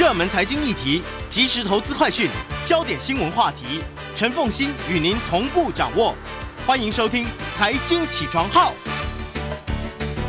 热门财经议题、即时投资快讯、焦点新闻话题，陈凤欣与您同步掌握。欢迎收听《财经起床号》。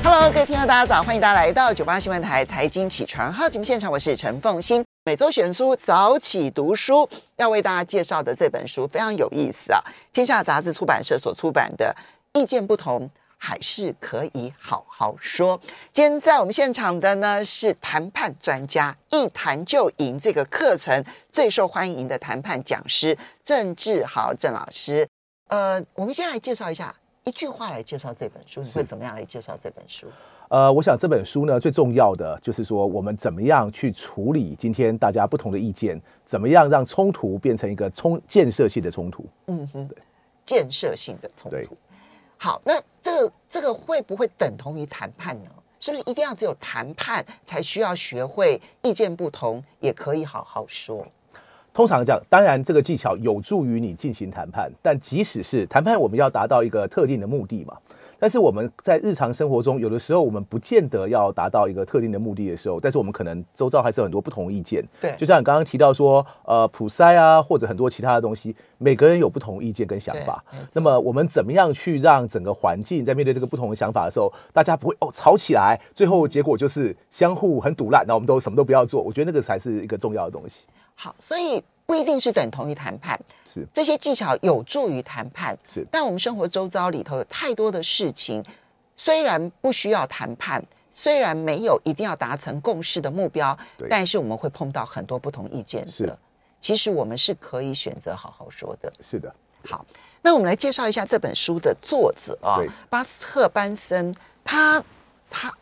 Hello，各位听众，大家早！欢迎大家来到九八新闻台《财经起床号》节目现场，我是陈凤欣。每周选书早起读书，要为大家介绍的这本书非常有意思啊！天下杂志出版社所出版的《意见不同》。还是可以好好说。今天在我们现场的呢是谈判专家，一谈就赢这个课程最受欢迎的谈判讲师郑志豪郑老师。呃，我们先来介绍一下，一句话来介绍这本书，你会怎么样来介绍这本书？呃，我想这本书呢最重要的就是说，我们怎么样去处理今天大家不同的意见，怎么样让冲突变成一个冲建设性的冲突？嗯哼，建设性的冲突。好，那这个这个会不会等同于谈判呢？是不是一定要只有谈判才需要学会意见不同，也可以好好说？通常讲，当然这个技巧有助于你进行谈判，但即使是谈判，我们要达到一个特定的目的嘛。但是我们在日常生活中，有的时候我们不见得要达到一个特定的目的的时候，但是我们可能周遭还是有很多不同意见。对，就像你刚刚提到说，呃，普筛啊，或者很多其他的东西，每个人有不同意见跟想法。那么我们怎么样去让整个环境在面对这个不同的想法的时候，大家不会哦吵起来，最后结果就是相互很堵烂，那我们都什么都不要做。我觉得那个才是一个重要的东西。好，所以。不一定是等同于谈判，是这些技巧有助于谈判，是。但我们生活周遭里头有太多的事情，虽然不需要谈判，虽然没有一定要达成共识的目标，但是我们会碰到很多不同意见的。其实我们是可以选择好好说的。是的。好，那我们来介绍一下这本书的作者啊，巴斯特班森，他他。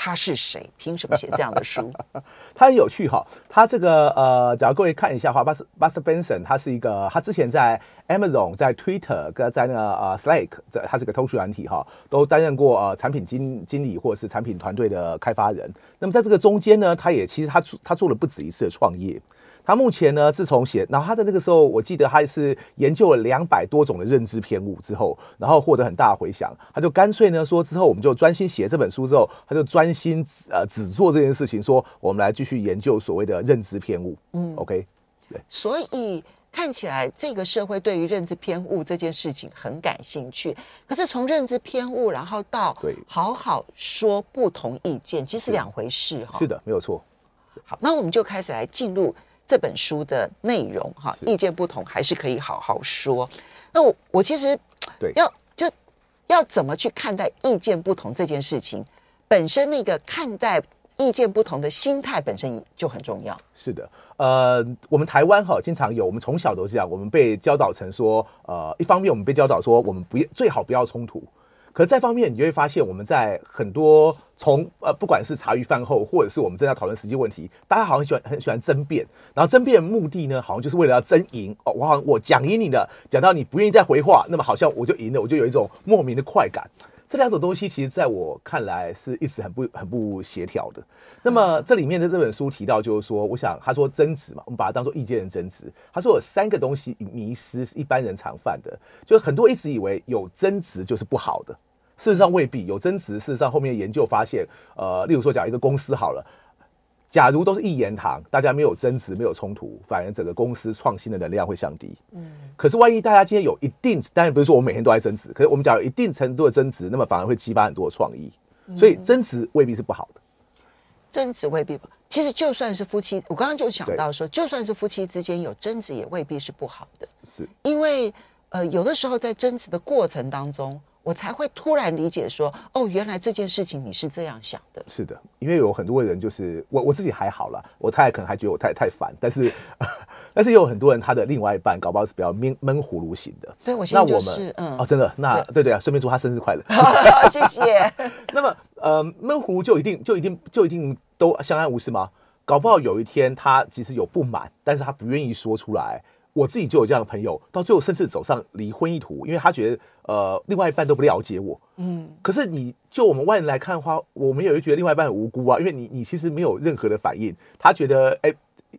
他是谁？凭什么写这样的书？他很有趣哈。他这个呃，只要各位看一下的话，b u s t e r Benson，，他是一个，他之前在 Amazon、在 Twitter、跟在那个呃 Slack，这他是个通讯软体哈，都担任过呃产品经经理或者是产品团队的开发人。那么在这个中间呢，他也其实他他做了不止一次的创业。他目前呢，自从写，然后他的那个时候，我记得他是研究了两百多种的认知偏误之后，然后获得很大的回响，他就干脆呢说，之后我们就专心写这本书之后，他就专心呃只做这件事情，说我们来继续研究所谓的认知偏误。嗯，OK，对。所以看起来这个社会对于认知偏误这件事情很感兴趣，可是从认知偏误然后到对好好说不同意见，其实两回事哈。是的，没有错。好，那我们就开始来进入。这本书的内容哈，意见不同还是可以好好说。那我我其实要就要怎么去看待意见不同这件事情本身，那个看待意见不同的心态本身就很重要。是的，呃，我们台湾哈经常有，我们从小都这样，我们被教导成说，呃，一方面我们被教导说，我们不要最好不要冲突。可是再方面，你就会发现，我们在很多从呃，不管是茶余饭后，或者是我们正在讨论实际问题，大家好像喜欢很喜欢争辩，然后争辩目的呢，好像就是为了要争赢哦。我好像我讲赢你的，讲到你不愿意再回话，那么好像我就赢了，我就有一种莫名的快感。这两种东西，其实在我看来是一直很不很不协调的。那么这里面的这本书提到，就是说，我想他说争执嘛，我们把它当做意见的争执。他说有三个东西迷失是一般人常犯的，就是很多一直以为有争执就是不好的，事实上未必有争执。事实上后面研究发现，呃，例如说讲一个公司好了。假如都是一言堂，大家没有争执，没有冲突，反而整个公司创新的能量会降低。嗯，可是万一大家今天有一定，当然不是说我每天都在争执，可是我们讲有一定程度的争执，那么反而会激发很多的创意。所以争执未必是不好的，争执未必不。其实就算是夫妻，我刚刚就想到说，就算是夫妻之间有争执，也未必是不好的。是因为呃，有的时候在争执的过程当中。我才会突然理解说，哦，原来这件事情你是这样想的。是的，因为有很多人就是我我自己还好啦，我太太可能还觉得我太太烦，但是 但是也有很多人他的另外一半搞不好是比较闷闷葫芦型的。对，我现在就是嗯哦，真的，那对对，对啊，顺便祝他生日快乐，谢谢。那么呃，闷葫芦就一定就一定就一定都相安无事吗？搞不好有一天他其实有不满，但是他不愿意说出来。我自己就有这样的朋友，到最后甚至走上离婚一途，因为他觉得呃，另外一半都不了解我。嗯，可是你就我们外人来看的话，我们也会觉得另外一半很无辜啊，因为你你其实没有任何的反应，他觉得哎，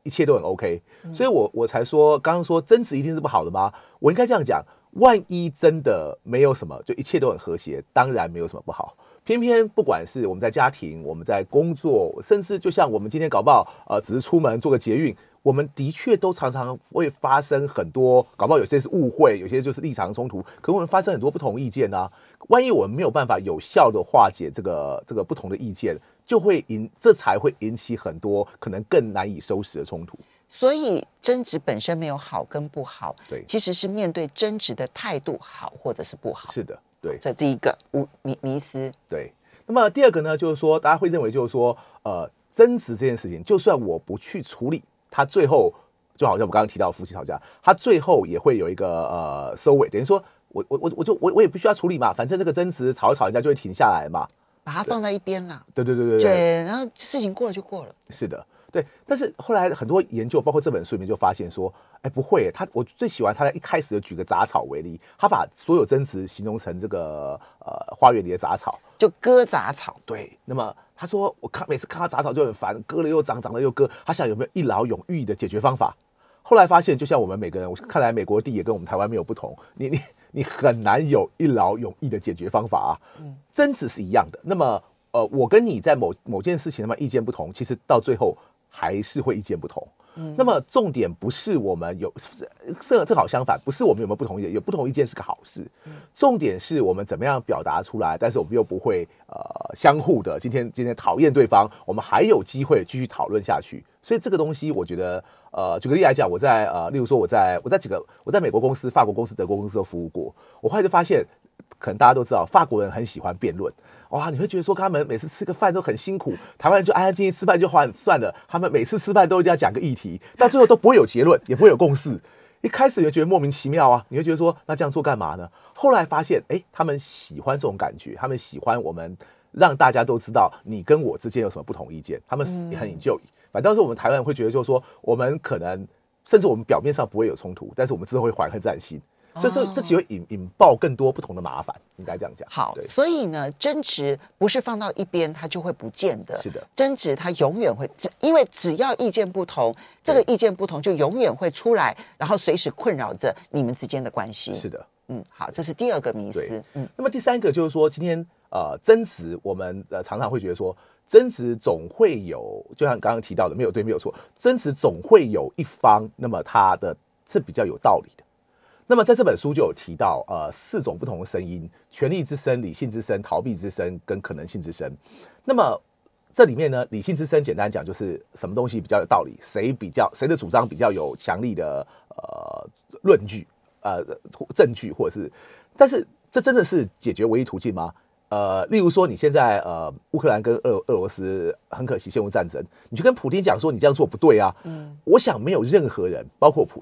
一切都很 OK，所以我我才说刚刚说争执一定是不好的吗？我应该这样讲，万一真的没有什么，就一切都很和谐，当然没有什么不好。偏偏不管是我们在家庭，我们在工作，甚至就像我们今天搞不好，呃，只是出门做个捷运，我们的确都常常会发生很多，搞不好有些是误会，有些就是立场冲突，可我们发生很多不同意见呢、啊。万一我们没有办法有效的化解这个这个不同的意见，就会引这才会引起很多可能更难以收拾的冲突。所以争执本身没有好跟不好，对，其实是面对争执的态度好或者是不好。是的，对。这第一个无迷迷失。对。那么第二个呢，就是说大家会认为就是说，呃，争执这件事情，就算我不去处理，他最后就好像我刚刚提到夫妻吵架，他最后也会有一个呃收尾，等于说我我我我就我我也不需要处理嘛，反正这个争执吵一吵，人家就会停下来嘛，把它放在一边啦。对对对对对。对，然后事情过了就过了。是的。对，但是后来很多研究，包括这本书里面就发现说，哎，不会，他我最喜欢他在一开始就举个杂草为例，他把所有争执形容成这个呃花园里的杂草，就割杂草。对，那么他说我看每次看到杂草就很烦，割了又长，长了又割，他想有没有一劳永逸的解决方法？后来发现，就像我们每个人，我看来美国地也跟我们台湾没有不同，你你你很难有一劳永逸的解决方法啊。嗯，争执是一样的。那么呃，我跟你在某某件事情那么意见不同，其实到最后。还是会意见不同，嗯，那么重点不是我们有，这正好相反，不是我们有没有不同意见，有不同意见是个好事，重点是我们怎么样表达出来，但是我们又不会呃相互的，今天今天讨厌对方，我们还有机会继续讨论下去，所以这个东西我觉得，呃，举个例来讲，我在呃，例如说我在我在几个我在美国公司、法国公司、德国公司都服务过，我后来就发现。可能大家都知道，法国人很喜欢辩论，哇！你会觉得说他们每次吃个饭都很辛苦，台湾人就安安静静吃饭就算算了，他们每次吃饭都一定要讲个议题，到最后都不会有结论，也不会有共识。一开始你会觉得莫名其妙啊，你会觉得说那这样做干嘛呢？后来发现，哎，他们喜欢这种感觉，他们喜欢我们让大家都知道你跟我之间有什么不同意见，他们很 enjoy。反倒是我们台湾人会觉得，就是说我们可能甚至我们表面上不会有冲突，但是我们之后会怀恨在心。所以说，这只会引引爆更多不同的麻烦，应该这样讲。好，所以呢，争执不是放到一边它就会不见的。是的，争执它永远会，因为只要意见不同，这个意见不同就永远会出来，然后随时困扰着你们之间的关系。是的，嗯，好，这是第二个迷思。嗯，那么第三个就是说，今天呃，争执我们呃常常会觉得说，争执总会有，就像刚刚提到的，没有对，没有错，争执总会有一方，那么他的是比较有道理的。那么在这本书就有提到，呃，四种不同的声音：权力之声、理性之声、逃避之声跟可能性之声。那么这里面呢，理性之声简单讲就是什么东西比较有道理，谁比较谁的主张比较有强力的呃论据、呃证据，或者是，但是这真的是解决唯一途径吗？呃，例如说你现在呃乌克兰跟俄俄罗斯很可惜陷入战争，你去跟普丁讲说你这样做不对啊，嗯，我想没有任何人，包括普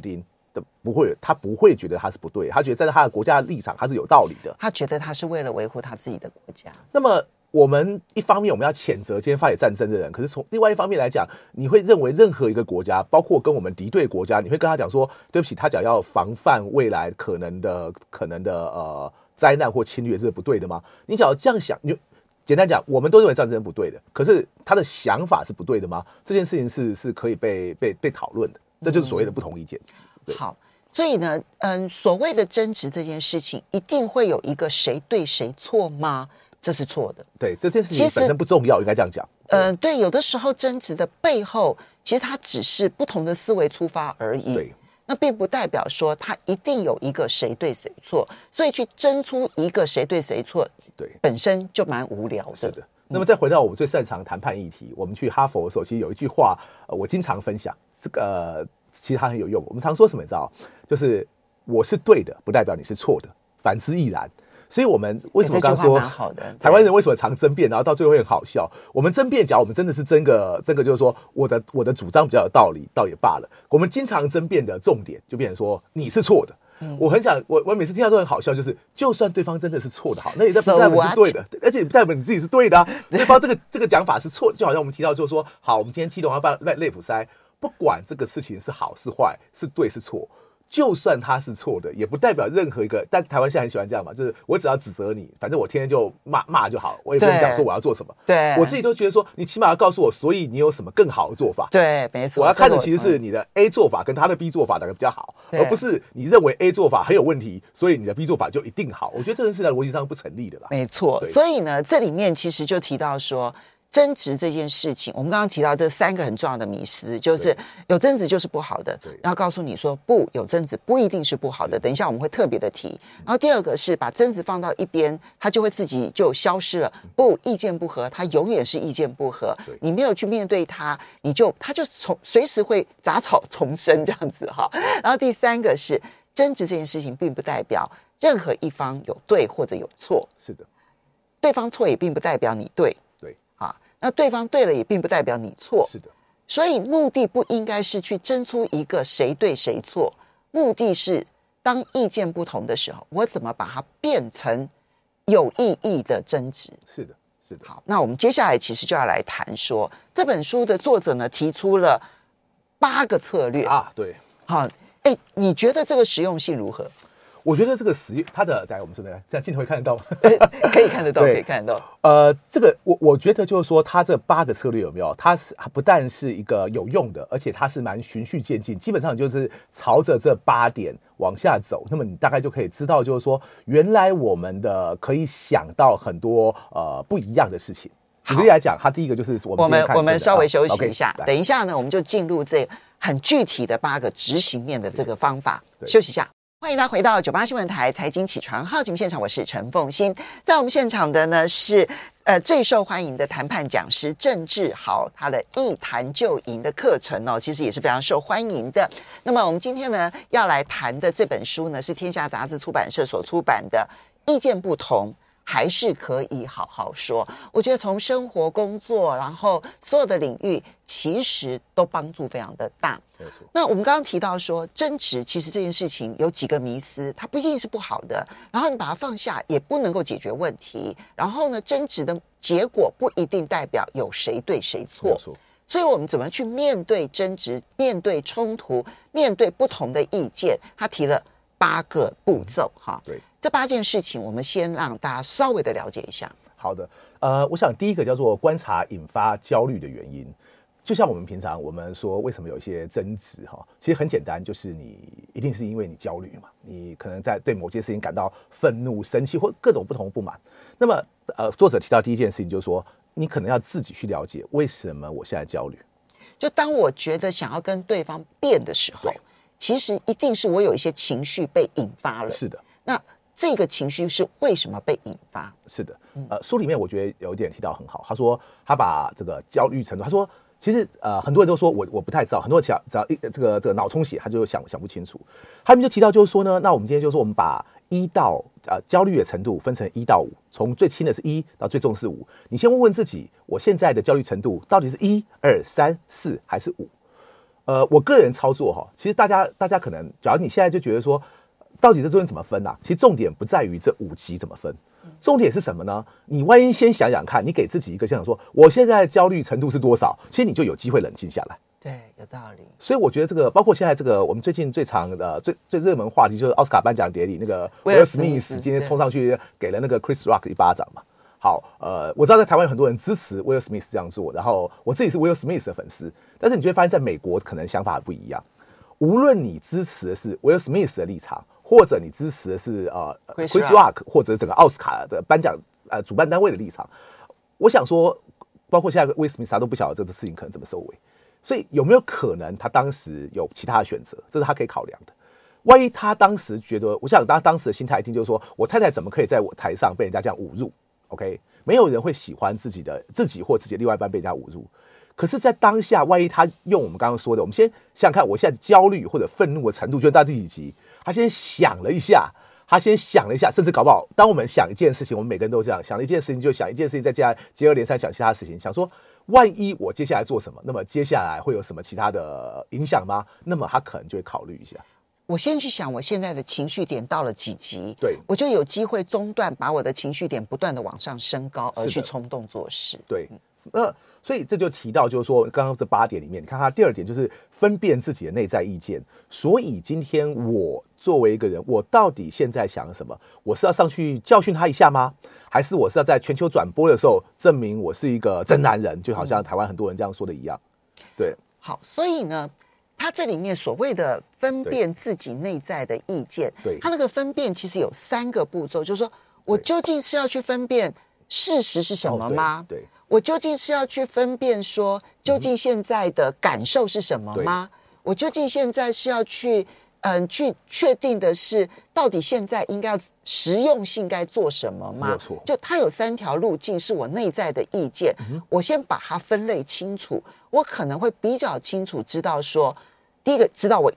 丁。不会，他不会觉得他是不对，他觉得站在他的国家的立场他是有道理的。他觉得他是为了维护他自己的国家。那么，我们一方面我们要谴责今天发起战争的人，可是从另外一方面来讲，你会认为任何一个国家，包括跟我们敌对国家，你会跟他讲说，对不起，他讲要防范未来可能的可能的呃灾难或侵略，这是不对的吗？你只要这样想，你就简单讲，我们都认为战争不对的，可是他的想法是不对的吗？这件事情是是可以被被被讨论的，这就是所谓的不同意见。嗯好，所以呢，嗯，所谓的争执这件事情，一定会有一个谁对谁错吗？这是错的。对，这件事情本身不重要，应该这样讲。嗯，对，有的时候争执的背后，其实它只是不同的思维出发而已。对，那并不代表说它一定有一个谁对谁错，所以去争出一个谁对谁错，对，本身就蛮无聊的。是的。那么再回到我们最擅长谈判议题，我们去哈佛的时候，其实有一句话，呃，我经常分享这个。呃其实它很有用。我们常说什么？你知道，就是我是对的，不代表你是错的，反之亦然。所以，我们为什么刚刚说台湾人为什么常争辩，然后到最后会很好笑？我们争辩，假如我们真的是争个争个，就是说我的我的主张比较有道理，倒也罢了。我们经常争辩的重点就变成说你是错的。我很想，我我每次听到都很好笑，就是就算对方真的是错的，好，那也不代表是对的，而且不代表你自己是对的啊。对方这个这个讲法是错，就好像我们提到就是说，好，我们今天基隆要办类普筛。不管这个事情是好是坏，是对是错，就算他是错的，也不代表任何一个。但台湾现在很喜欢这样嘛，就是我只要指责你，反正我天天就骂骂就好，我也不用讲说我要做什么。对，我自己都觉得说，你起码要告诉我，所以你有什么更好的做法。对，没错。我要看的其实是你的 A 做法跟他的 B 做法哪个比较好，而不是你认为 A 做法很有问题，所以你的 B 做法就一定好。我觉得这件事在逻辑上不成立的啦。没错。所以呢，这里面其实就提到说。争执这件事情，我们刚刚提到这三个很重要的迷思，就是有争执就是不好的，然后告诉你说不，有争执不一定是不好的。等一下我们会特别的提。然后第二个是把争执放到一边，它就会自己就消失了。不，意见不合，它永远是意见不合。你没有去面对它，你就它就从随时会杂草丛生这样子哈。然后第三个是争执这件事情，并不代表任何一方有对或者有错。是的，对方错也并不代表你对。那对方对了也并不代表你错，是的，所以目的不应该是去争出一个谁对谁错，目的是当意见不同的时候，我怎么把它变成有意义的争执？是的，是的。好，那我们接下来其实就要来谈说这本书的作者呢提出了八个策略啊，对，好，哎，你觉得这个实用性如何？我觉得这个实验，它的，来我们说的，这样镜头会看得到吗？可以看得到，可以看得到。呃，这个我我觉得就是说，它这八个策略有没有？它是不但是一个有用的，而且它是蛮循序渐进，基本上就是朝着这八点往下走。那么你大概就可以知道，就是说，原来我们的可以想到很多呃不一样的事情。举例来讲，它第一个就是我们我们我们稍微休息一下，啊 okay, 等一下呢，我们就进入这很具体的八个执行面的这个方法。休息一下。欢迎大家回到九八新闻台财经起床号节目现场，我是陈凤欣。在我们现场的呢是呃最受欢迎的谈判讲师郑志豪，他的一谈就赢的课程哦，其实也是非常受欢迎的。那么我们今天呢要来谈的这本书呢是天下杂志出版社所出版的《意见不同》。还是可以好好说。我觉得从生活、工作，然后所有的领域，其实都帮助非常的大。那我们刚刚提到说，争执其实这件事情有几个迷思，它不一定是不好的。然后你把它放下，也不能够解决问题。然后呢，争执的结果不一定代表有谁对谁错。所以我们怎么去面对争执、面对冲突、面对不同的意见？他提了八个步骤，哈。对。这八件事情，我们先让大家稍微的了解一下。好的，呃，我想第一个叫做观察引发焦虑的原因。就像我们平常我们说，为什么有一些争执哈？其实很简单，就是你一定是因为你焦虑嘛，你可能在对某件事情感到愤怒、生气或各种不同的不满。那么，呃，作者提到第一件事情就是说，你可能要自己去了解为什么我现在焦虑。就当我觉得想要跟对方变的时候，其实一定是我有一些情绪被引发了。是的，那。这个情绪是为什么被引发？是的，呃，书里面我觉得有一点提到很好，他说他把这个焦虑程度，他说其实呃很多人都说我我不太知道，很多人只要只要一这个这个脑充血，他就想想不清楚。他们就提到就是说呢，那我们今天就是说我们把一到呃焦虑的程度分成一到五，从最轻的是一到最重是五。你先问问自己，我现在的焦虑程度到底是一二三四还是五？呃，我个人操作哈，其实大家大家可能，假如你现在就觉得说。到底这中间怎么分啊？其实重点不在于这五级怎么分，重点是什么呢？你万一先想想看，你给自己一个想想说，我现在焦虑程度是多少？其实你就有机会冷静下来。对，有道理。所以我觉得这个，包括现在这个，我们最近最常的、最最热门话题就是奥斯卡颁奖典礼，那个威尔史密斯今天冲上去给了那个 Chris Rock 一巴掌嘛。好，呃，我知道在台湾有很多人支持威尔史密斯这样做，然后我自己是威尔史密斯的粉丝，但是你就会发现在美国可能想法不一样。无论你支持的是威尔史密斯的立场。或者你支持的是呃 Chris Rock 或者整个奥斯卡的颁奖呃主办单位的立场，我想说，包括现在威尔史密斯都不晓得这个事情可能怎么收尾，所以有没有可能他当时有其他的选择，这是他可以考量的。万一他当时觉得，我想他当时的心态一定就是说，我太太怎么可以在我台上被人家这样侮辱？OK，没有人会喜欢自己的自己或自己的另外一半被人家侮辱。可是，在当下，万一他用我们刚刚说的，我们先想想看，我现在焦虑或者愤怒的程度，就到第几级？他先想了一下，他先想了一下，甚至搞不好，当我们想一件事情，我们每个人都这样想了一件事情，就想一件事情，再接下来接二连三想其他事情，想说，万一我接下来做什么，那么接下来会有什么其他的影响吗？那么他可能就会考虑一下。我先去想，我现在的情绪点到了几级，对，我就有机会中断，把我的情绪点不断的往上升高，而去冲动做事。对，那。所以这就提到，就是说刚刚这八点里面，你看他第二点就是分辨自己的内在意见。所以今天我作为一个人，我到底现在想什么？我是要上去教训他一下吗？还是我是要在全球转播的时候证明我是一个真男人？就好像台湾很多人这样说的一样。对，好，所以呢，他这里面所谓的分辨自己内在的意见，对，他那个分辨其实有三个步骤，就是说我究竟是要去分辨事实是什么吗？对。对我究竟是要去分辨说，究竟现在的感受是什么吗？嗯、我究竟现在是要去，嗯、呃，去确定的是，到底现在应该实用性该做什么吗？没错。就它有三条路径，是我内在的意见。嗯、我先把它分类清楚，我可能会比较清楚知道说，第一个知道我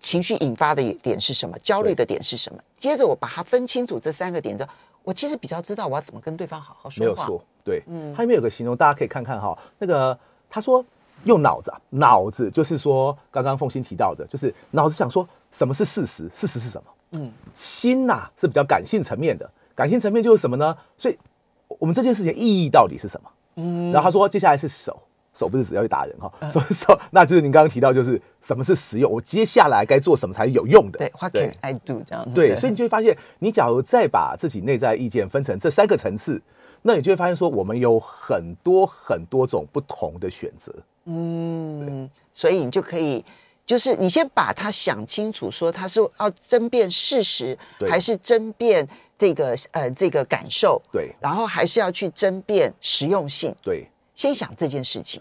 情绪引发的点是什么，焦虑的点是什么。接着我把它分清楚这三个点之后，我其实比较知道我要怎么跟对方好好说话。没有错。对，嗯，他里面有个形容，大家可以看看哈。那个他说用脑子，脑子就是说刚刚凤心提到的，就是脑子想说什么是事实，事实是什么？嗯，心呐是比较感性层面的，感性层面就是什么呢？所以我们这件事情意义到底是什么？嗯，然后他说接下来是手，手不是只要去打人哈，手手 那就是您刚刚提到就是什么是实用，我接下来该做什么才有用的？对，What can I do 这样子？对，所以你就会发现，你假如再把自己内在意见分成这三个层次。那你就会发现，说我们有很多很多种不同的选择。嗯，所以你就可以，就是你先把它想清楚，说他是要争辩事实，还是争辩这个呃这个感受？对，然后还是要去争辩实用性？对，先想这件事情。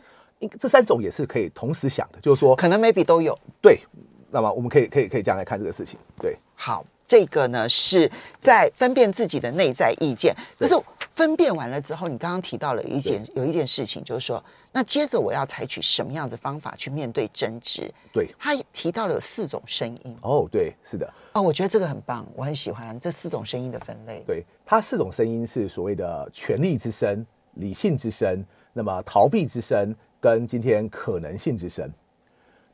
这三种也是可以同时想的，就是说，可能 maybe 都有。对，那么我们可以可以可以这样来看这个事情。对，好。这个呢是在分辨自己的内在意见，可是分辨完了之后，你刚刚提到了一件有一件事情，就是说，那接着我要采取什么样子方法去面对争执？对，他提到了有四种声音。哦，对，是的。哦，我觉得这个很棒，我很喜欢这四种声音的分类。对，它四种声音是所谓的权力之声、理性之声、那么逃避之声跟今天可能性之声。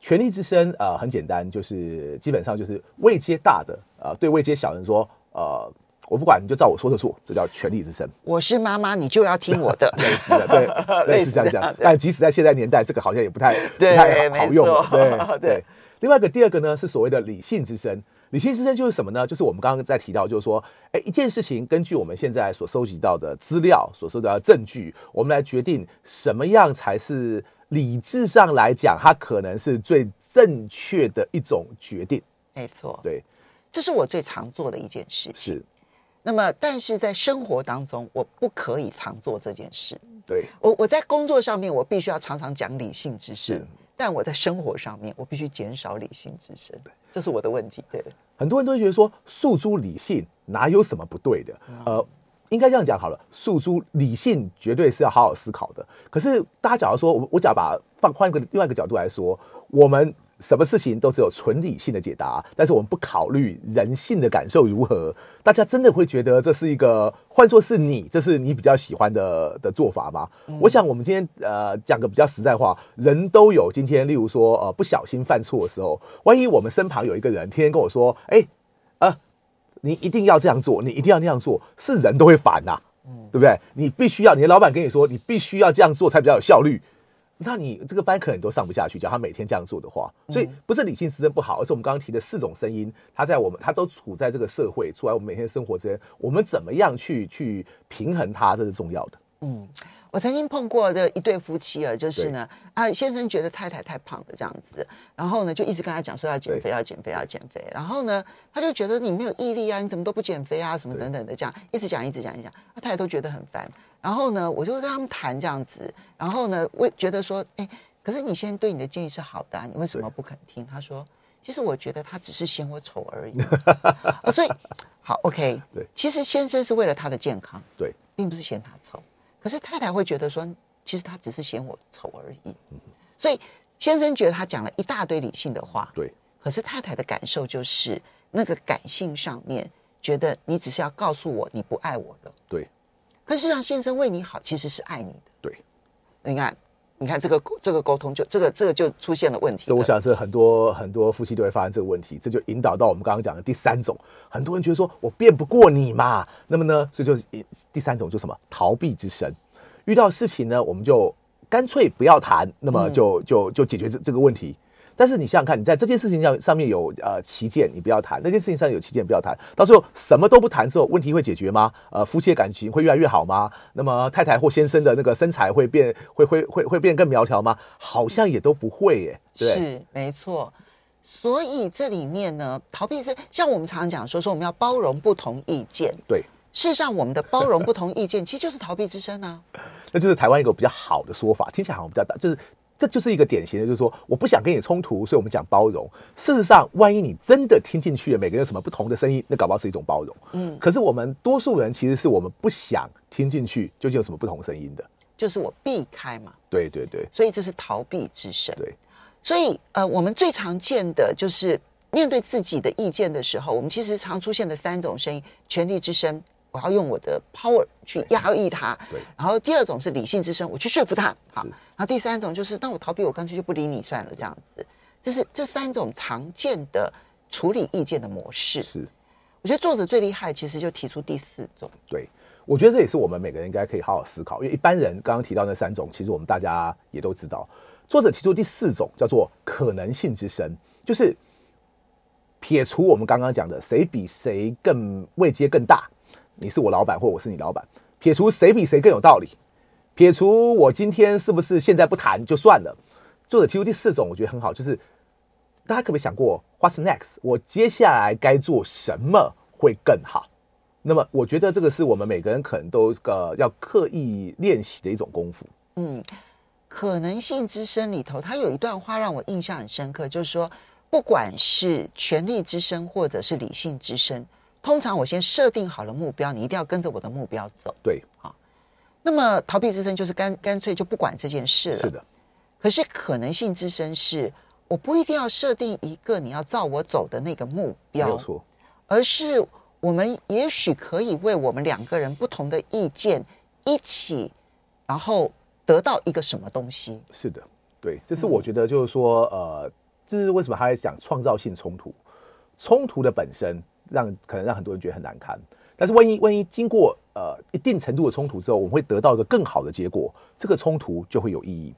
权力之声，呃，很简单，就是基本上就是位阶大的，呃，对位阶小人说，呃，我不管，你就照我说的做，这叫权力之声。我是妈妈，你就要听我的，类似的，对，类似这样讲。但即使在现在年代，这个好像也不太不太好用了，对对。另外一个，第二个呢，是所谓的理性之声。理性之声就是什么呢？就是我们刚刚在提到，就是说，哎，一件事情，根据我们现在所收集到的资料、所收集到的证据，我们来决定什么样才是。理智上来讲，它可能是最正确的一种决定。没错，对，这是我最常做的一件事情。是，那么，但是在生活当中，我不可以常做这件事。对，我我在工作上面，我必须要常常讲理性之声，但我在生活上面，我必须减少理性之声。对，这是我的问题。对，很多人都会觉得说，诉诸理性哪有什么不对的？嗯、呃。应该这样讲好了，诉诸理性绝对是要好好思考的。可是大家假如说，我我只要把放换一个另外一个角度来说，我们什么事情都只有纯理性的解答，但是我们不考虑人性的感受如何，大家真的会觉得这是一个换作是你，这是你比较喜欢的的做法吗？嗯、我想我们今天呃讲个比较实在话，人都有今天，例如说呃不小心犯错的时候，万一我们身旁有一个人天天跟我说，哎。你一定要这样做，你一定要那样做，是人都会烦呐、啊，嗯，对不对？你必须要，你的老板跟你说，你必须要这样做才比较有效率，那你这个班可能都上不下去。叫他每天这样做的话，所以不是理性之争不好，而是我们刚刚提的四种声音，它在我们，它都处在这个社会，处在我们每天生活之间，我们怎么样去去平衡它，这是重要的。嗯。我曾经碰过的一对夫妻啊，就是呢，啊，先生觉得太太太胖了这样子，然后呢，就一直跟他讲说要减肥，要减肥，要减肥，然后呢，他就觉得你没有毅力啊，你怎么都不减肥啊，什么等等的这样，一直讲，一直讲，一直讲，他太太都觉得很烦。然后呢，我就会跟他们谈这样子，然后呢，我觉得说，哎，可是你现在对你的建议是好的啊，你为什么不肯听？他说，其实我觉得他只是嫌我丑而已。啊，所以好，OK，对，其实先生是为了他的健康，对，并不是嫌他丑。可是太太会觉得说，其实他只是嫌我丑而已，所以先生觉得他讲了一大堆理性的话，对。可是太太的感受就是那个感性上面觉得你只是要告诉我你不爱我了，对。可是让先生为你好，其实是爱你的，对。你看，你看这个这个沟通就这个这个就出现了问题了。这我想是很多很多夫妻都会发生这个问题，这就引导到我们刚刚讲的第三种，很多人觉得说我辩不过你嘛，那么呢，所以就第三种就什么逃避之神。遇到事情呢，我们就干脆不要谈，那么就就就解决这这个问题。但是你想想看，你在这件事情上上面有呃旗舰，你不要谈；那件事情上有旗舰，不要谈。到时候什么都不谈之后，问题会解决吗？呃，夫妻的感情会越来越好吗？那么太太或先生的那个身材会变会会会会变更苗条吗？好像也都不会耶。对，是没错。所以这里面呢，逃避是像我们常常讲说说我们要包容不同意见。对，事实上我们的包容不同意见其实就是逃避之身啊。那就是台湾一个比较好的说法，听起来好像比较大，就是。这就是一个典型的，就是说我不想跟你冲突，所以我们讲包容。事实上，万一你真的听进去了，每个人有什么不同的声音，那搞不好是一种包容。嗯，可是我们多数人其实是我们不想听进去，究竟有什么不同声音的，就是我避开嘛。对对对，所以这是逃避之声。对，所以呃，我们最常见的就是面对自己的意见的时候，我们其实常出现的三种声音：权力之声。我要用我的 power 去压抑他，对。然后第二种是理性之声，我去说服他，好。然后第三种就是，那我逃避，我干脆就不理你算了，这样子。这是这三种常见的处理意见的模式。是，我觉得作者最厉害，其实就提出第四种。对，我觉得这也是我们每个人应该可以好好思考，因为一般人刚刚提到那三种，其实我们大家也都知道。作者提出第四种叫做可能性之声，就是撇除我们刚刚讲的谁比谁更位阶更大。你是我老板，或我是你老板，撇除谁比谁更有道理，撇除我今天是不是现在不谈就算了。作者提出第四种，我觉得很好，就是大家可不可以想过，What's next？我接下来该做什么会更好？那么，我觉得这个是我们每个人可能都个要刻意练习的一种功夫。嗯，可能性之声里头，他有一段话让我印象很深刻，就是说，不管是权力之声，或者是理性之声。通常我先设定好了目标，你一定要跟着我的目标走。对，好。那么逃避之声就是干干脆就不管这件事了。是的。可是可能性之声是，我不一定要设定一个你要照我走的那个目标，没错。而是我们也许可以为我们两个人不同的意见一起，然后得到一个什么东西。是的，对，这是我觉得就是说，嗯、呃，这是为什么他在讲创造性冲突，冲突的本身。让可能让很多人觉得很难堪，但是万一万一经过呃一定程度的冲突之后，我们会得到一个更好的结果，这个冲突就会有意义。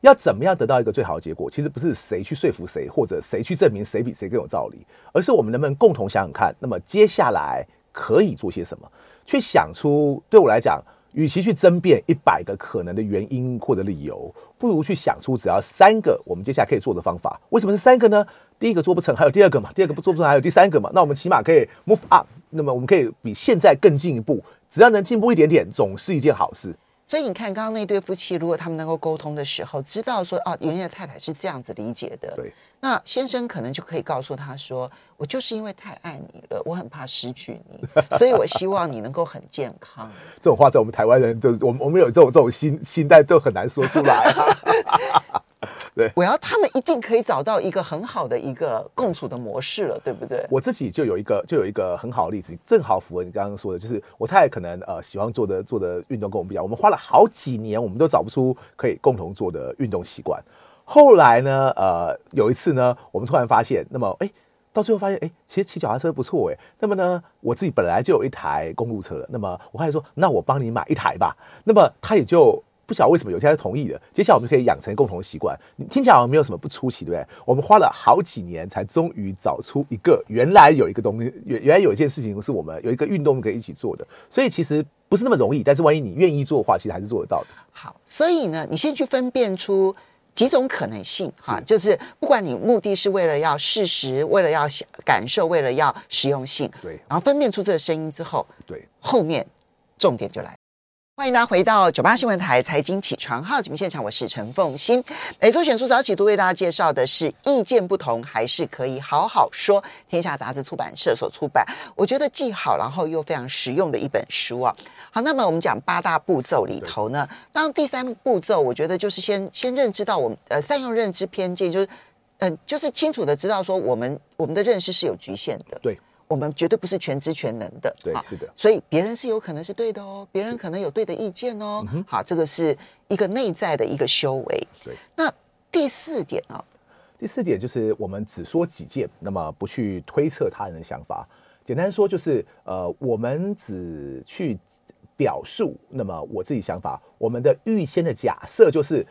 要怎么样得到一个最好的结果？其实不是谁去说服谁，或者谁去证明谁比谁更有道理，而是我们能不能共同想想看，那么接下来可以做些什么，去想出对我来讲，与其去争辩一百个可能的原因或者理由，不如去想出只要三个我们接下来可以做的方法。为什么是三个呢？第一个做不成，还有第二个嘛？第二个不做不成，还有第三个嘛？那我们起码可以 move up，那么我们可以比现在更进一步。只要能进步一点点，总是一件好事。所以你看，刚刚那对夫妻，如果他们能够沟通的时候，知道说啊，原来太太是这样子理解的，对，那先生可能就可以告诉他说：“我就是因为太爱你了，我很怕失去你，所以我希望你能够很健康。”这种话在我们台湾人都，我们我们有这种这种心心态，都很难说出来啊。对，我要他们一定可以找到一个很好的一个共处的模式了，对不对？我自己就有一个，就有一个很好的例子，正好符合你刚刚说的，就是我太太可能呃喜欢做的做的运动跟我们不一样，我们花了好几年，我们都找不出可以共同做的运动习惯。后来呢，呃，有一次呢，我们突然发现，那么哎，到最后发现，哎，其实骑脚踏车不错哎。那么呢，我自己本来就有一台公路车了，那么我还说，那我帮你买一台吧。那么他也就。不晓得为什么有一天他同意了，接下来我们就可以养成共同的习惯。你听起来好像没有什么不出奇，对不对？我们花了好几年才终于找出一个，原来有一个东西，原原来有一件事情是我们有一个运动可以一起做的。所以其实不是那么容易，但是万一你愿意做的话，其实还是做得到的。好，所以呢，你先去分辨出几种可能性哈，就是不管你目的是为了要事实，为了要感受，为了要实用性，对，然后分辨出这个声音之后，对，后面重点就来了。欢迎大家回到九八新闻台财经起床号节目现场，我是陈凤欣。每周选书早起都为大家介绍的是意见不同还是可以好好说。天下杂志出版社所出版，我觉得既好然后又非常实用的一本书啊。好，那么我们讲八大步骤里头呢，当第三步骤，我觉得就是先先认知到我们呃善用认知偏见，就是嗯、呃、就是清楚的知道说我们我们的认识是有局限的。对。我们绝对不是全知全能的，对，是的。所以别人是有可能是对的哦，别人可能有对的意见哦。好，这个是一个内在的一个修为。对。那第四点啊，第四点就是我们只说己见，那么不去推测他人的想法。简单说就是，呃，我们只去表述，那么我自己想法，我们的预先的假设就是，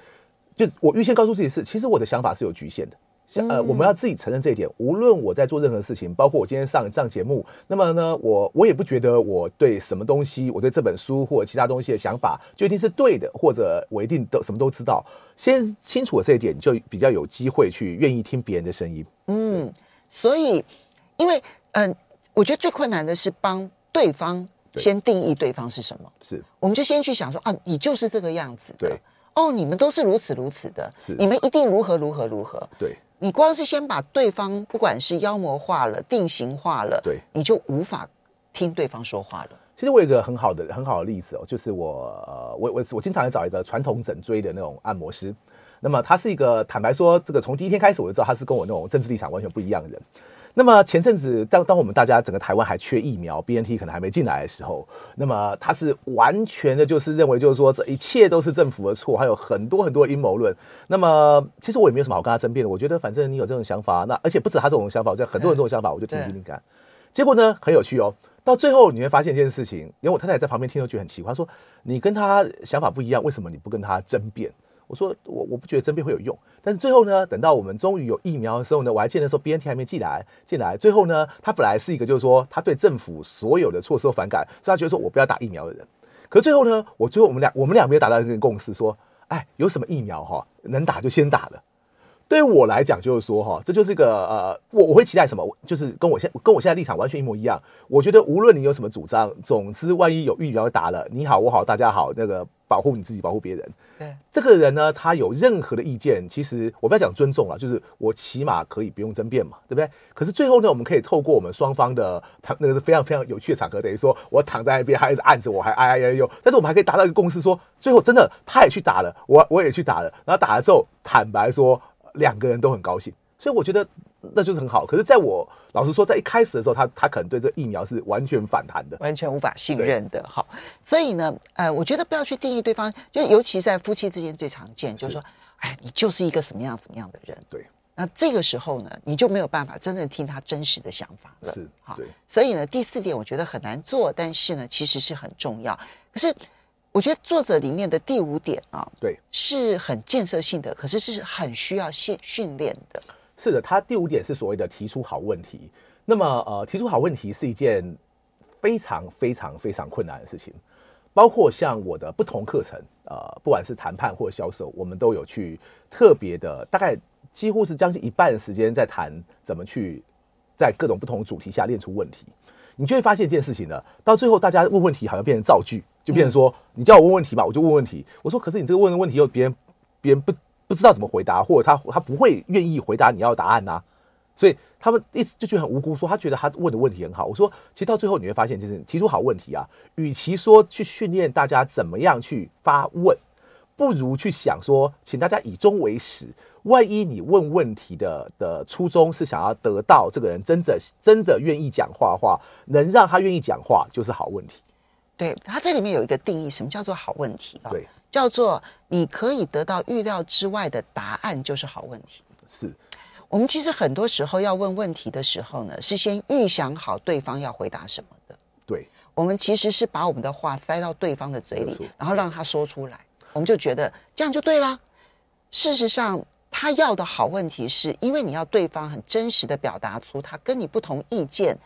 就我预先告诉自己是，其实我的想法是有局限的。呃，我们要自己承认这一点。无论我在做任何事情，包括我今天上上节目，那么呢，我我也不觉得我对什么东西，我对这本书或者其他东西的想法就一定是对的，或者我一定都什么都知道。先清楚了这一点，就比较有机会去愿意听别人的声音。嗯，所以，因为嗯、呃，我觉得最困难的是帮对方先定义对方是什么。是，我们就先去想说啊，你就是这个样子的。对。哦，你们都是如此如此的。是。你们一定如何如何如何。对。你光是先把对方不管是妖魔化了、定型化了，对，你就无法听对方说话了。其实我有一个很好的、很好的例子哦，就是我呃，我我我经常来找一个传统整椎的那种按摩师，那么他是一个坦白说，这个从第一天开始我就知道他是跟我那种政治立场完全不一样的人。那么前阵子，当当我们大家整个台湾还缺疫苗，BNT 可能还没进来的时候，那么他是完全的，就是认为就是说这一切都是政府的错，还有很多很多阴谋论。那么其实我也没有什么好跟他争辩的，我觉得反正你有这种想法，那而且不止他这种想法，就很多人这种想法，我就听听听看。结果呢，很有趣哦，到最后你会发现一件事情，因为我太太在旁边听都觉得很奇怪，他说你跟他想法不一样，为什么你不跟他争辩？我说我我不觉得争辩会有用，但是最后呢，等到我们终于有疫苗的时候呢，我还记得时候 BNT 还没寄来进来，最后呢，他本来是一个就是说他对政府所有的措施都反感，所以他觉得说我不要打疫苗的人。可是最后呢，我最后我们俩我们俩没有达到这个共识，说哎，有什么疫苗哈能打就先打了。对于我来讲，就是说哈，这就是一个呃，我我会期待什么？就是跟我现跟我现在立场完全一模一样。我觉得无论你有什么主张，总之万一有疫苗打了，你好我好大家好，那个保护你自己，保护别人。对，这个人呢，他有任何的意见，其实我不要讲尊重了，就是我起码可以不用争辩嘛，对不对？可是最后呢，我们可以透过我们双方的他那个是非常非常有趣的场合，等于说我躺在那边，还一直按着我，还哎哎呦呦，但是我们还可以达到一个共识说，说最后真的他也去打了，我我也去打了，然后打了之后坦白说。两个人都很高兴，所以我觉得那就是很好。可是，在我老实说，在一开始的时候，他他可能对这疫苗是完全反弹的，完全无法信任的。好，所以呢，呃，我觉得不要去定义对方，就尤其在夫妻之间最常见，就是说，哎，你就是一个什么样什么样的人。对，那这个时候呢，你就没有办法真正听他真实的想法了。是，好，所以呢，第四点我觉得很难做，但是呢，其实是很重要。可是。我觉得作者里面的第五点啊，对，是很建设性的，可是是很需要训训练的。是的，他第五点是所谓的提出好问题。那么，呃，提出好问题是一件非常非常非常困难的事情。包括像我的不同课程，呃，不管是谈判或销售，我们都有去特别的，大概几乎是将近一半的时间在谈怎么去在各种不同主题下练出问题。你就会发现一件事情呢，到最后大家问问题好像变成造句。就变成说，你叫我问问题吧，我就问问题。我说，可是你这个问的问题又别人别人不不知道怎么回答，或者他他不会愿意回答你要答案呐、所以他们一直就觉得很无辜，说他觉得他问的问题很好。我说，其实到最后你会发现，就是提出好问题啊，与其说去训练大家怎么样去发问，不如去想说，请大家以终为始。万一你问问题的的初衷是想要得到这个人真的真的愿意讲话的话，能让他愿意讲话，就是好问题。对，它这里面有一个定义，什么叫做好问题啊？对，叫做你可以得到预料之外的答案，就是好问题。是，我们其实很多时候要问问题的时候呢，是先预想好对方要回答什么的。对，我们其实是把我们的话塞到对方的嘴里，然后让他说出来，我们就觉得这样就对了。事实上，他要的好问题是因为你要对方很真实的表达出他跟你不同意见，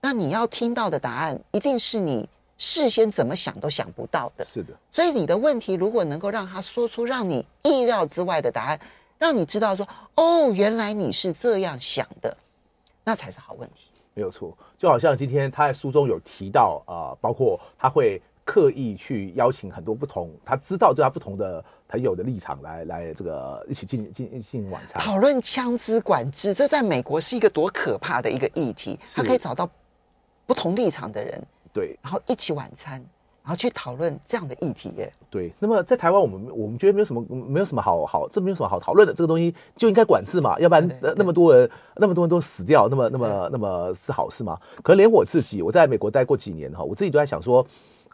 那你要听到的答案一定是你。事先怎么想都想不到的，是的。所以你的问题如果能够让他说出让你意料之外的答案，让你知道说哦，原来你是这样想的，那才是好问题。没有错，就好像今天他在书中有提到啊、呃，包括他会刻意去邀请很多不同，他知道对他不同的朋友的立场来来这个一起进进进行晚餐，讨论枪支管制，这在美国是一个多可怕的一个议题，他可以找到不同立场的人。对，然后一起晚餐，然后去讨论这样的议题耶。对，那么在台湾，我们我们觉得没有什么，没有什么好好，这没有什么好讨论的。这个东西就应该管制嘛，要不然那么多人，那么多人都死掉，那么那么那么是好事吗？可能连我自己，我在美国待过几年哈，我自己都在想说，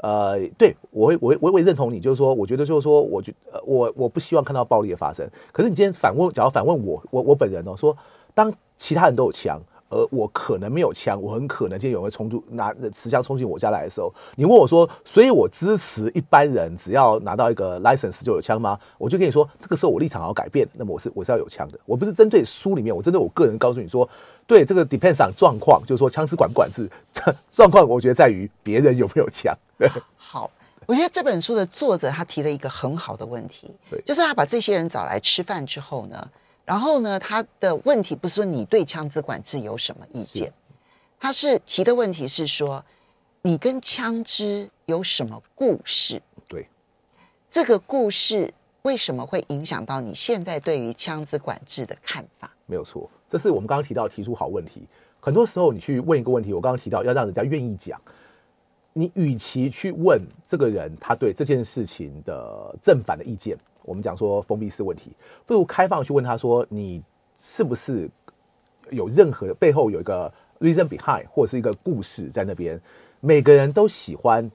呃，对我会我会我会认同你，就是说，我觉得就是说，我觉呃我我不希望看到暴力的发生。可是你今天反问，假如反问我，我我本人哦，说当其他人都有枪。而我可能没有枪，我很可能今天有人会冲突拿持枪冲进我家来的时候，你问我说，所以我支持一般人只要拿到一个 license 就有枪吗？我就跟你说，这个时候我立场要改变，那么我是我是要有枪的，我不是针对书里面，我针对我个人告诉你说，对这个 depends on 状况，就是说枪支管不管制 状况，我觉得在于别人有没有枪。好，我觉得这本书的作者他提了一个很好的问题，对，就是他把这些人找来吃饭之后呢。然后呢，他的问题不是说你对枪支管制有什么意见，他是提的问题是说，你跟枪支有什么故事？对，这个故事为什么会影响到你现在对于枪支管制的看法？没有错，这是我们刚刚提到提出好问题。很多时候你去问一个问题，我刚刚提到要让人家愿意讲，你与其去问这个人他对这件事情的正反的意见。我们讲说封闭式问题，不如开放去问他说：“你是不是有任何背后有一个 reason behind，或者是一个故事在那边？”每个人都喜欢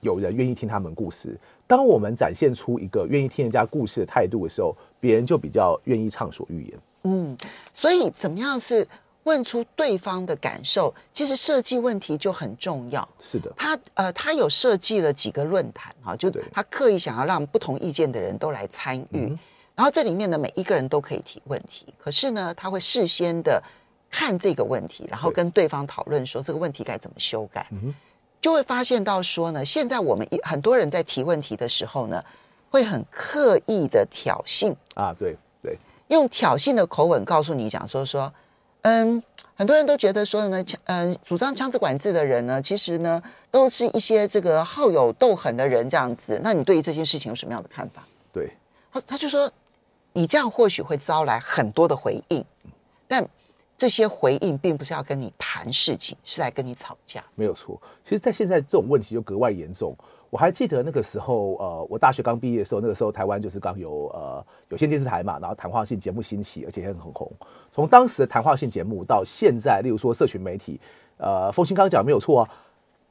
有人愿意听他们故事。当我们展现出一个愿意听人家故事的态度的时候，别人就比较愿意畅所欲言。嗯，所以怎么样是？问出对方的感受，其实设计问题就很重要。是的，他呃，他有设计了几个论坛哈，就他刻意想要让不同意见的人都来参与，嗯、然后这里面的每一个人都可以提问题。可是呢，他会事先的看这个问题，然后跟对方讨论说这个问题该怎么修改，就会发现到说呢，现在我们一很多人在提问题的时候呢，会很刻意的挑衅。啊，对对，用挑衅的口吻告诉你讲说说。嗯，很多人都觉得说呢，枪，呃，主张枪支管制的人呢，其实呢，都是一些这个好勇斗狠的人这样子。那你对于这件事情有什么样的看法？对，他他就说，你这样或许会招来很多的回应，但这些回应并不是要跟你谈事情，是来跟你吵架。没有错，其实，在现在这种问题就格外严重。我还记得那个时候，呃，我大学刚毕业的时候，那个时候台湾就是刚有呃有线电视台嘛，然后谈话性节目兴起，而且很很红。从当时的谈话性节目到现在，例如说社群媒体，呃，凤馨刚刚讲的没有错啊。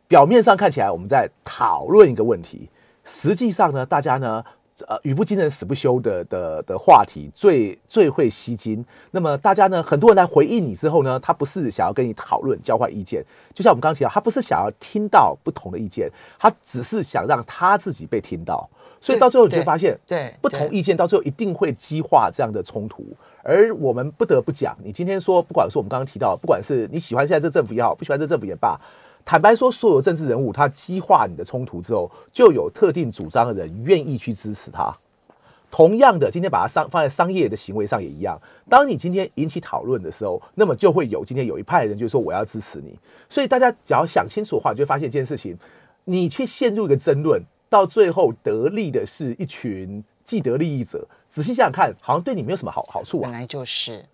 表面上看起来我们在讨论一个问题，实际上呢，大家呢。呃，语不惊人死不休的的的话题最最会吸睛。那么大家呢，很多人来回应你之后呢，他不是想要跟你讨论、交换意见，就像我们刚刚提到，他不是想要听到不同的意见，他只是想让他自己被听到。所以到最后你就发现，对不同意见到最后一定会激化这样的冲突。而我们不得不讲，你今天说，不管是我们刚刚提到，不管是你喜欢现在这政府也好，不喜欢这政府也罢。坦白说，所有政治人物他激化你的冲突之后，就有特定主张的人愿意去支持他。同样的，今天把它商放在商业的行为上也一样。当你今天引起讨论的时候，那么就会有今天有一派人就说我要支持你。所以大家只要想清楚的话，你就会发现一件事情：你去陷入一个争论，到最后得利的是一群既得利益者。仔细想想看，好像对你没有什么好好处啊。本来就是。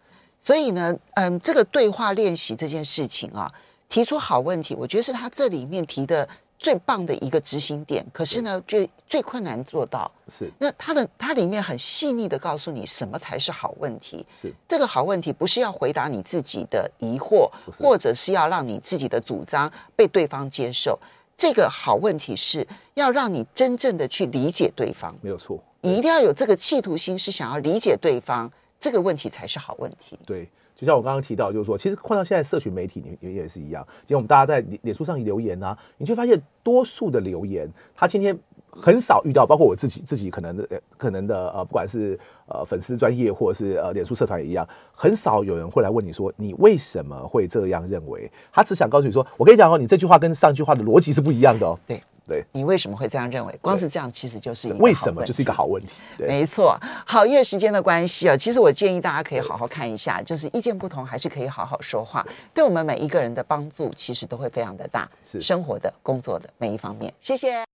所以呢，嗯，这个对话练习这件事情啊。提出好问题，我觉得是他这里面提的最棒的一个执行点。可是呢，最最困难做到是那他的他里面很细腻的告诉你什么才是好问题。是这个好问题不是要回答你自己的疑惑，或者是要让你自己的主张被对方接受。这个好问题是要让你真正的去理解对方。没有错，你一定要有这个企图心，是想要理解对方，这个问题才是好问题。对。就像我刚刚提到，就是说，其实换到现在社群媒体，你也是一样。今天我们大家在脸书上留言啊，你就发现多数的留言，他今天很少遇到，包括我自己，自己可能的可能的呃，不管是呃粉丝专业或者是呃脸书社团也一样，很少有人会来问你说，你为什么会这样认为？他只想告诉你说，我跟你讲哦，你这句话跟上句话的逻辑是不一样的哦。对。对，你为什么会这样认为？光是这样，其实就是一个为什么就是一个好问题。对，没错。好，因为时间的关系啊，其实我建议大家可以好好看一下，就是意见不同还是可以好好说话，对我们每一个人的帮助其实都会非常的大，是生活的、工作的每一方面。谢谢。